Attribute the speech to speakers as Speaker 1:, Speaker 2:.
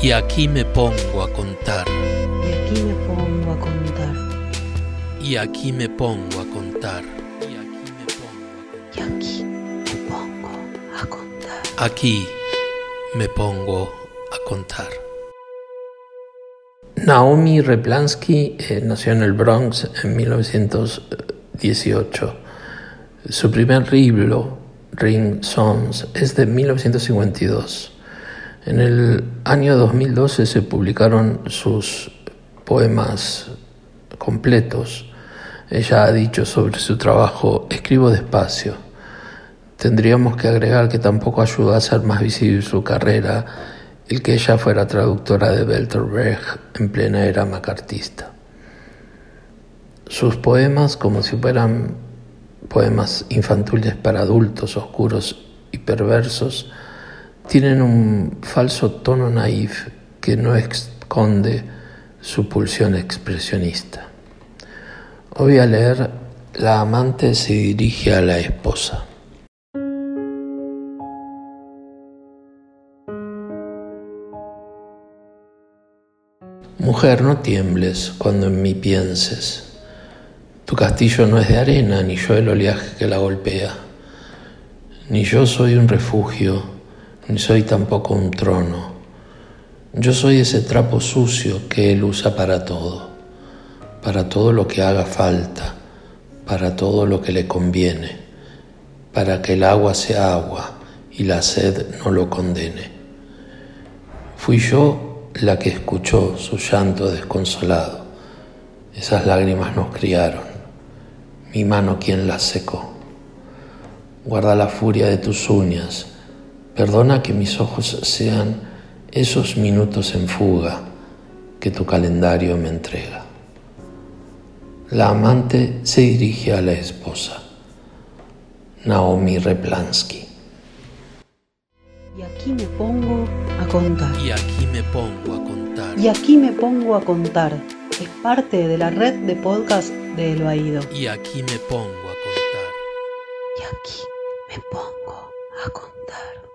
Speaker 1: Y aquí me pongo a contar.
Speaker 2: Y aquí me pongo a contar.
Speaker 1: Y aquí me pongo a contar.
Speaker 2: Y aquí me pongo a contar.
Speaker 1: Aquí me pongo a contar.
Speaker 3: Naomi Replansky eh, nació en el Bronx en 1918. Su primer libro, Ring Songs, es de 1952. En el año 2012 se publicaron sus poemas completos. Ella ha dicho sobre su trabajo, escribo despacio. Tendríamos que agregar que tampoco ayudó a hacer más visible su carrera el que ella fuera traductora de Bertolt en plena era macartista. Sus poemas, como si fueran poemas infantiles para adultos, oscuros y perversos, tienen un falso tono naif que no esconde su pulsión expresionista. Hoy a leer La amante se dirige a la esposa. Mujer, no tiembles cuando en mí pienses. Tu castillo no es de arena, ni yo el oleaje que la golpea. Ni yo soy un refugio, ni soy tampoco un trono. Yo soy ese trapo sucio que él usa para todo, para todo lo que haga falta, para todo lo que le conviene, para que el agua sea agua y la sed no lo condene. Fui yo la que escuchó su llanto desconsolado. Esas lágrimas nos criaron, mi mano quien las secó. Guarda la furia de tus uñas, perdona que mis ojos sean esos minutos en fuga que tu calendario me entrega. La amante se dirige a la esposa, Naomi Replansky.
Speaker 2: Y aquí me pongo a contar.
Speaker 1: Y aquí me pongo a contar.
Speaker 2: Y aquí me pongo a contar. Es parte de la red de podcast de El Baído.
Speaker 1: Y aquí me pongo a contar.
Speaker 2: Y aquí me pongo a contar.